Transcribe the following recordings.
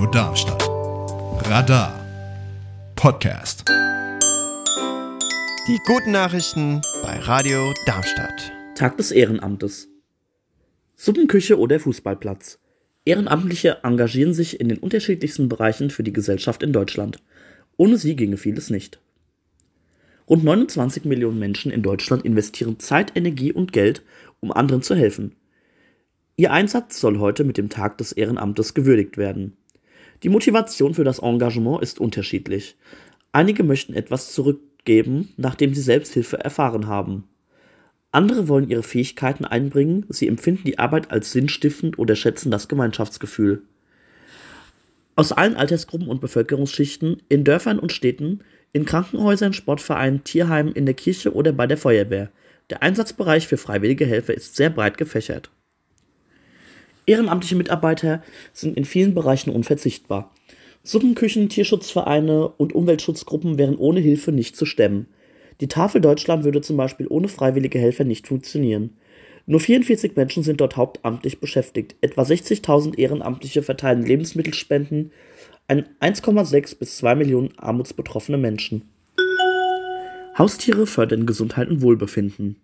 Radio Darmstadt. Radar Podcast. Die guten Nachrichten bei Radio Darmstadt. Tag des Ehrenamtes. Suppenküche oder Fußballplatz. Ehrenamtliche engagieren sich in den unterschiedlichsten Bereichen für die Gesellschaft in Deutschland. Ohne sie ginge vieles nicht. Rund 29 Millionen Menschen in Deutschland investieren Zeit, Energie und Geld, um anderen zu helfen. Ihr Einsatz soll heute mit dem Tag des Ehrenamtes gewürdigt werden. Die Motivation für das Engagement ist unterschiedlich. Einige möchten etwas zurückgeben, nachdem sie Selbsthilfe erfahren haben. Andere wollen ihre Fähigkeiten einbringen, sie empfinden die Arbeit als sinnstiftend oder schätzen das Gemeinschaftsgefühl. Aus allen Altersgruppen und Bevölkerungsschichten, in Dörfern und Städten, in Krankenhäusern, Sportvereinen, Tierheimen, in der Kirche oder bei der Feuerwehr. Der Einsatzbereich für freiwillige Helfer ist sehr breit gefächert. Ehrenamtliche Mitarbeiter sind in vielen Bereichen unverzichtbar. Suppenküchen, Tierschutzvereine und Umweltschutzgruppen wären ohne Hilfe nicht zu stemmen. Die Tafel Deutschland würde zum Beispiel ohne freiwillige Helfer nicht funktionieren. Nur 44 Menschen sind dort hauptamtlich beschäftigt. Etwa 60.000 Ehrenamtliche verteilen Lebensmittelspenden an 1,6 bis 2 Millionen armutsbetroffene Menschen. Haustiere fördern Gesundheit und Wohlbefinden.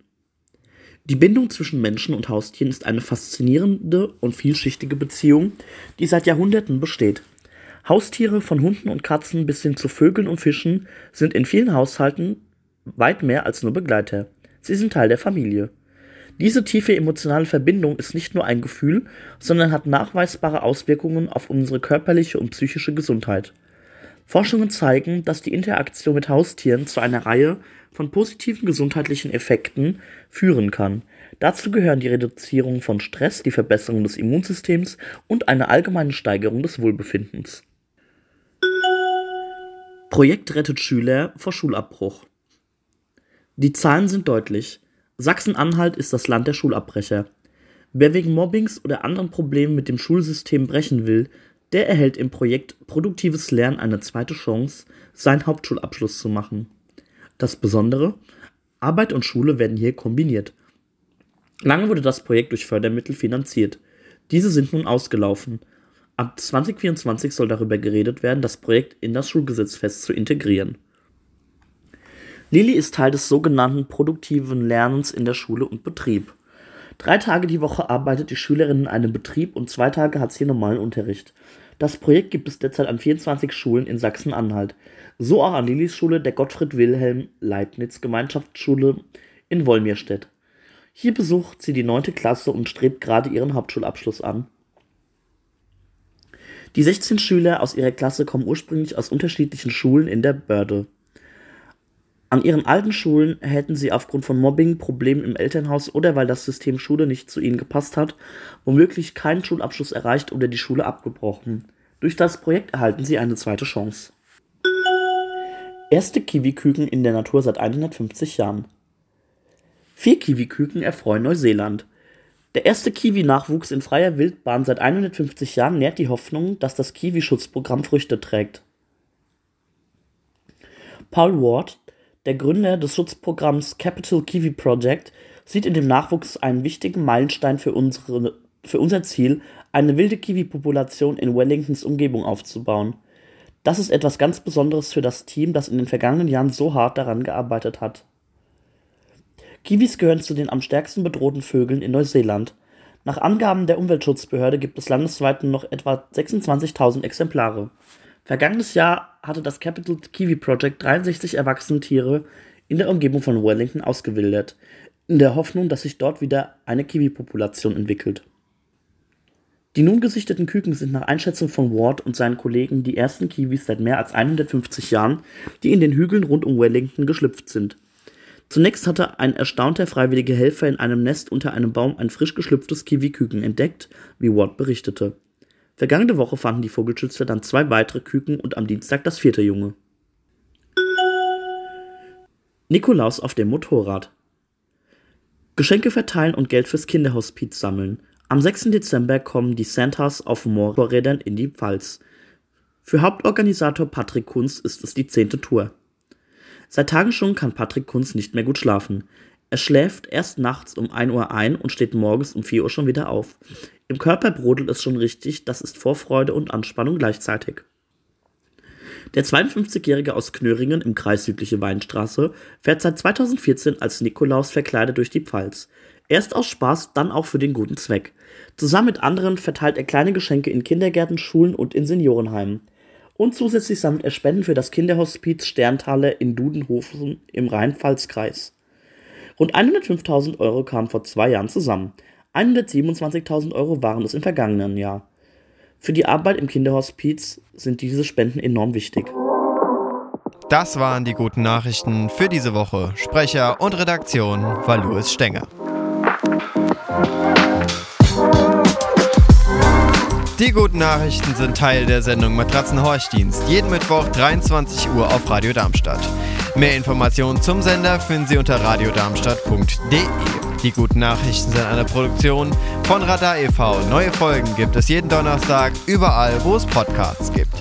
Die Bindung zwischen Menschen und Haustieren ist eine faszinierende und vielschichtige Beziehung, die seit Jahrhunderten besteht. Haustiere von Hunden und Katzen bis hin zu Vögeln und Fischen sind in vielen Haushalten weit mehr als nur Begleiter. Sie sind Teil der Familie. Diese tiefe emotionale Verbindung ist nicht nur ein Gefühl, sondern hat nachweisbare Auswirkungen auf unsere körperliche und psychische Gesundheit. Forschungen zeigen, dass die Interaktion mit Haustieren zu einer Reihe von positiven gesundheitlichen Effekten führen kann. Dazu gehören die Reduzierung von Stress, die Verbesserung des Immunsystems und eine allgemeine Steigerung des Wohlbefindens. Projekt rettet Schüler vor Schulabbruch. Die Zahlen sind deutlich. Sachsen-Anhalt ist das Land der Schulabbrecher. Wer wegen Mobbings oder anderen Problemen mit dem Schulsystem brechen will, der erhält im Projekt Produktives Lernen eine zweite Chance, seinen Hauptschulabschluss zu machen. Das Besondere, Arbeit und Schule werden hier kombiniert. Lange wurde das Projekt durch Fördermittel finanziert. Diese sind nun ausgelaufen. Ab 2024 soll darüber geredet werden, das Projekt in das Schulgesetz fest zu integrieren. Lili ist Teil des sogenannten produktiven Lernens in der Schule und Betrieb. Drei Tage die Woche arbeitet die Schülerin in einem Betrieb und zwei Tage hat sie normalen Unterricht. Das Projekt gibt es derzeit an 24 Schulen in Sachsen-Anhalt. So auch an Lilis Schule der Gottfried Wilhelm Leibniz Gemeinschaftsschule in Wolmirstedt. Hier besucht sie die 9. Klasse und strebt gerade ihren Hauptschulabschluss an. Die 16 Schüler aus ihrer Klasse kommen ursprünglich aus unterschiedlichen Schulen in der Börde. An ihren alten Schulen hätten sie aufgrund von Mobbing, Problemen im Elternhaus oder weil das System Schule nicht zu ihnen gepasst hat, womöglich keinen Schulabschluss erreicht oder die Schule abgebrochen. Durch das Projekt erhalten sie eine zweite Chance. Erste Kiwiküken in der Natur seit 150 Jahren. Vier Kiwiküken erfreuen Neuseeland. Der erste Kiwi-Nachwuchs in freier Wildbahn seit 150 Jahren nährt die Hoffnung, dass das Kiwi-Schutzprogramm Früchte trägt. Paul Ward, der Gründer des Schutzprogramms Capital Kiwi Project, sieht in dem Nachwuchs einen wichtigen Meilenstein für, unsere, für unser Ziel, eine wilde Kiwi-Population in Wellingtons Umgebung aufzubauen. Das ist etwas ganz Besonderes für das Team, das in den vergangenen Jahren so hart daran gearbeitet hat. Kiwis gehören zu den am stärksten bedrohten Vögeln in Neuseeland. Nach Angaben der Umweltschutzbehörde gibt es landesweit noch etwa 26.000 Exemplare. Vergangenes Jahr hatte das Capital Kiwi Project 63 erwachsene Tiere in der Umgebung von Wellington ausgewildert, in der Hoffnung, dass sich dort wieder eine Kiwi-Population entwickelt. Die nun gesichteten Küken sind nach Einschätzung von Ward und seinen Kollegen die ersten Kiwis seit mehr als 150 Jahren, die in den Hügeln rund um Wellington geschlüpft sind. Zunächst hatte ein erstaunter freiwilliger Helfer in einem Nest unter einem Baum ein frisch geschlüpftes Kiwi-Küken entdeckt, wie Ward berichtete. Vergangene Woche fanden die Vogelschützer dann zwei weitere Küken und am Dienstag das vierte Junge. Nikolaus auf dem Motorrad. Geschenke verteilen und Geld fürs Kinderhospiz sammeln. Am 6. Dezember kommen die Santas auf Motorrädern in die Pfalz. Für Hauptorganisator Patrick Kunz ist es die zehnte Tour. Seit Tagen schon kann Patrick Kunz nicht mehr gut schlafen. Er Er schläft erst nachts um 1 Uhr ein und steht morgens um 4 Uhr schon wieder auf. Im Körper brodelt es schon richtig, das ist Vorfreude und Anspannung gleichzeitig. Der 52-Jährige aus Knöringen im Kreis Südliche Weinstraße fährt seit 2014 als Nikolaus verkleidet durch die Pfalz. Erst aus Spaß, dann auch für den guten Zweck. Zusammen mit anderen verteilt er kleine Geschenke in Kindergärten, Schulen und in Seniorenheimen. Und zusätzlich sammelt er Spenden für das Kinderhospiz Sterntaler in Dudenhofen im Rheinpfalz-Kreis. Rund 105.000 Euro kamen vor zwei Jahren zusammen. 127.000 Euro waren es im vergangenen Jahr. Für die Arbeit im Kinderhospiz sind diese Spenden enorm wichtig. Das waren die guten Nachrichten für diese Woche. Sprecher und Redaktion war Louis Stenger. Die guten Nachrichten sind Teil der Sendung Matratzenhorchdienst. Jeden Mittwoch 23 Uhr auf Radio Darmstadt. Mehr Informationen zum Sender finden Sie unter radiodarmstadt.de. Die guten Nachrichten sind eine Produktion von Radar e.V. Neue Folgen gibt es jeden Donnerstag überall, wo es Podcasts gibt.